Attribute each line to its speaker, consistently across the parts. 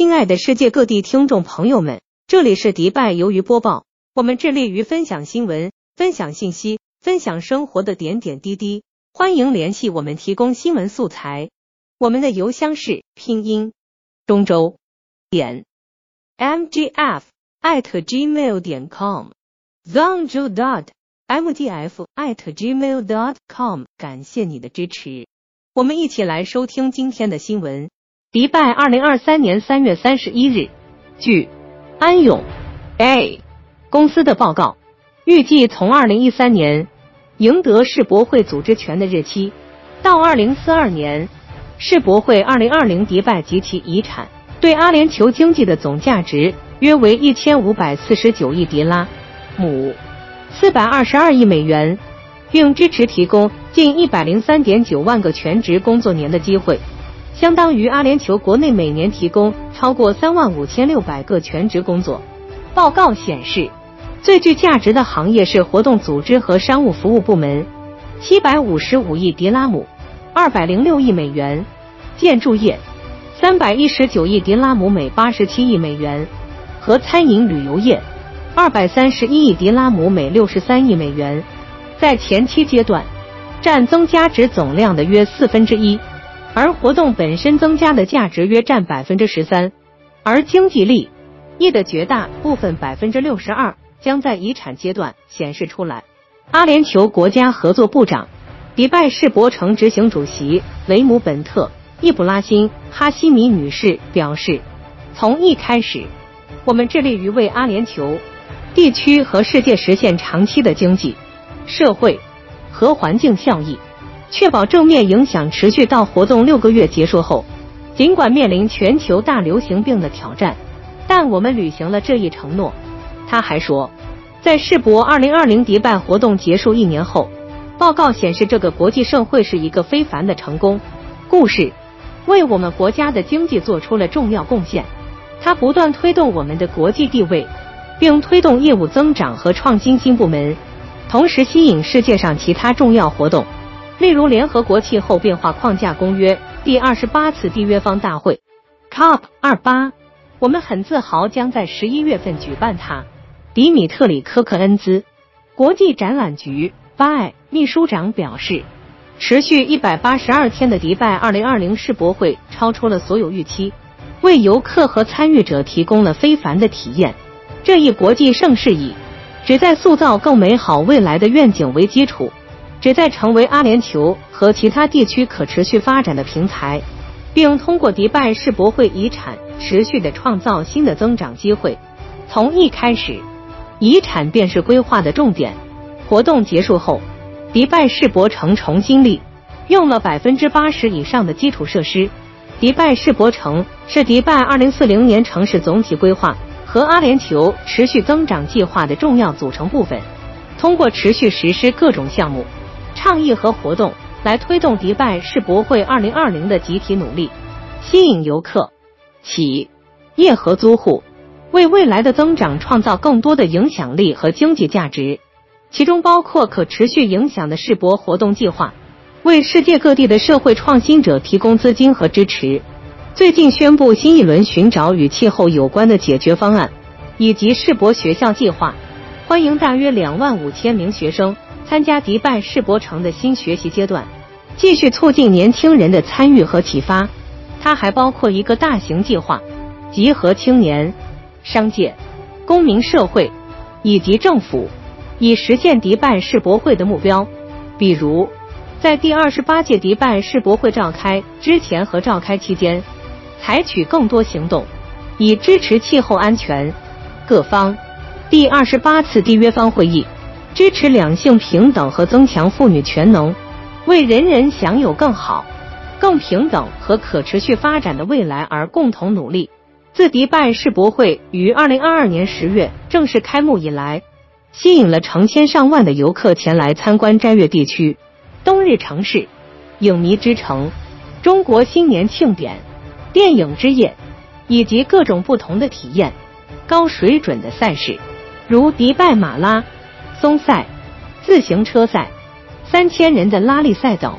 Speaker 1: 亲爱的世界各地听众朋友们，这里是迪拜鱿鱼播报。我们致力于分享新闻、分享信息、分享生活的点点滴滴。欢迎联系我们提供新闻素材。我们的邮箱是拼音中州点 mgf at gmail 点 com zongzhou dot mgf at gmail dot com。感谢你的支持。我们一起来收听今天的新闻。迪拜二零二三年三月三十一日，据安永 A 公司的报告，预计从二零一三年赢得世博会组织权的日期到二零四二年，世博会二零二零迪拜及其遗产。对阿联酋经济的总价值约为一千五百四十九亿迪拉。姆，四百二十二亿美元，并支持提供近一百零三点九万个全职工作年的机会。相当于阿联酋国内每年提供超过三万五千六百个全职工作。报告显示，最具价值的行业是活动组织和商务服务部门，七百五十五亿迪拉姆，二百零六亿美元；建筑业，三百一十九亿迪拉姆，每八十七亿美元；和餐饮旅游业，二百三十一亿迪拉姆，每六十三亿美元。在前期阶段，占增加值总量的约四分之一。而活动本身增加的价值约占百分之十三，而经济利益的绝大部分百分之六十二将在遗产阶段显示出来。阿联酋国家合作部长、迪拜世博城执行主席雷姆本特易卜拉欣哈希米女士表示：“从一开始，我们致力于为阿联酋地区和世界实现长期的经济、社会和环境效益。”确保正面影响持续到活动六个月结束后。尽管面临全球大流行病的挑战，但我们履行了这一承诺。他还说，在世博二零二零迪拜活动结束一年后，报告显示这个国际盛会是一个非凡的成功故事，为我们国家的经济做出了重要贡献。它不断推动我们的国际地位，并推动业务增长和创新新部门，同时吸引世界上其他重要活动。例如，联合国气候变化框架公约第二十八次缔约方大会 （COP 二八），我们很自豪将在十一月份举办它。迪米特里科克恩兹国际展览局 （BY） 秘书长表示，持续一百八十二天的迪拜二零二零世博会超出了所有预期，为游客和参与者提供了非凡的体验。这一国际盛事以旨在塑造更美好未来的愿景为基础。旨在成为阿联酋和其他地区可持续发展的平台，并通过迪拜世博会遗产持续的创造新的增长机会。从一开始，遗产便是规划的重点。活动结束后，迪拜世博城重新利用了百分之八十以上的基础设施。迪拜世博城是迪拜二零四零年城市总体规划和阿联酋持续增长计划的重要组成部分。通过持续实施各种项目。倡议和活动来推动迪拜世博会二零二零的集体努力，吸引游客、企业和租户，为未来的增长创造更多的影响力和经济价值。其中包括可持续影响的世博活动计划，为世界各地的社会创新者提供资金和支持。最近宣布新一轮寻找与气候有关的解决方案，以及世博学校计划，欢迎大约两万五千名学生。参加迪拜世博城的新学习阶段，继续促进年轻人的参与和启发。它还包括一个大型计划，集合青年、商界、公民社会以及政府，以实现迪拜世博会的目标。比如，在第二十八届迪拜世博会召开之前和召开期间，采取更多行动，以支持气候安全。各方第二十八次缔约方会议。支持两性平等和增强妇女全能，为人人享有更好、更平等和可持续发展的未来而共同努力。自迪拜世博会于二零二二年十月正式开幕以来，吸引了成千上万的游客前来参观斋月地区、冬日城市、影迷之城、中国新年庆典、电影之夜以及各种不同的体验、高水准的赛事，如迪拜马拉。松赛、自行车赛、三千人的拉力赛等，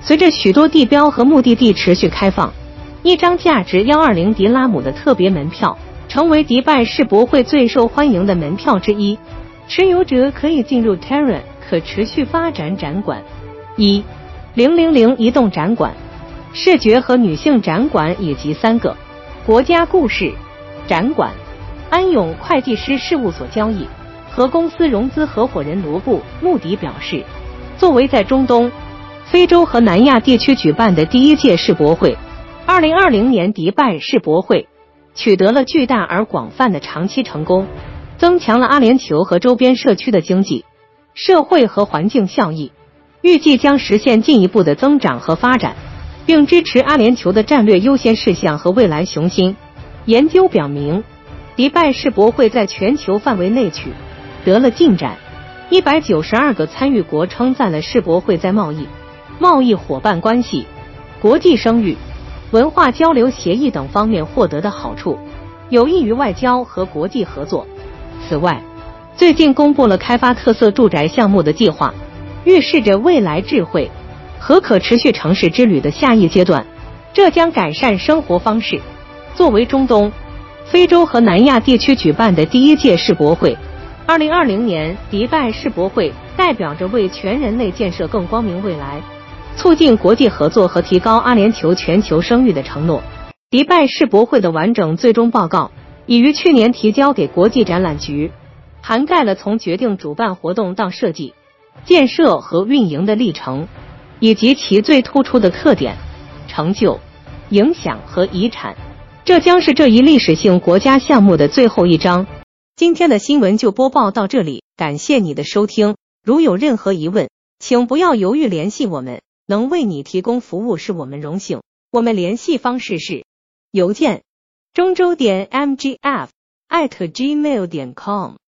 Speaker 1: 随着许多地标和目的地持续开放，一张价值幺二零迪拉姆的特别门票，成为迪拜世博会最受欢迎的门票之一。持有者可以进入 Terra 可持续发展展馆。一零零零移动展馆、视觉和女性展馆以及三个国家故事展馆。安永会计师事务所交易和公司融资合伙人罗布·穆迪表示，作为在中东、非洲和南亚地区举办的第一届世博会，二零二零年迪拜世博会取得了巨大而广泛的长期成功，增强了阿联酋和周边社区的经济、社会和环境效益，预计将实现进一步的增长和发展，并支持阿联酋的战略优先事项和未来雄心。研究表明。迪拜世博会在全球范围内取得了进展，一百九十二个参与国称赞了世博会在贸易、贸易伙伴关系、国际声誉、文化交流协议等方面获得的好处，有益于外交和国际合作。此外，最近公布了开发特色住宅项目的计划，预示着未来智慧和可持续城市之旅的下一阶段，这将改善生活方式。作为中东。非洲和南亚地区举办的第一届世博会，二零二零年迪拜世博会代表着为全人类建设更光明未来、促进国际合作和提高阿联酋全球声誉的承诺。迪拜世博会的完整最终报告已于去年提交给国际展览局，涵盖了从决定主办活动到设计、建设和运营的历程，以及其最突出的特点、成就、影响和遗产。这将是这一历史性国家项目的最后一章。今天的新闻就播报到这里，感谢你的收听。如有任何疑问，请不要犹豫联系我们，能为你提供服务是我们荣幸。我们联系方式是邮件：中州点 mgf at gmail 点 com。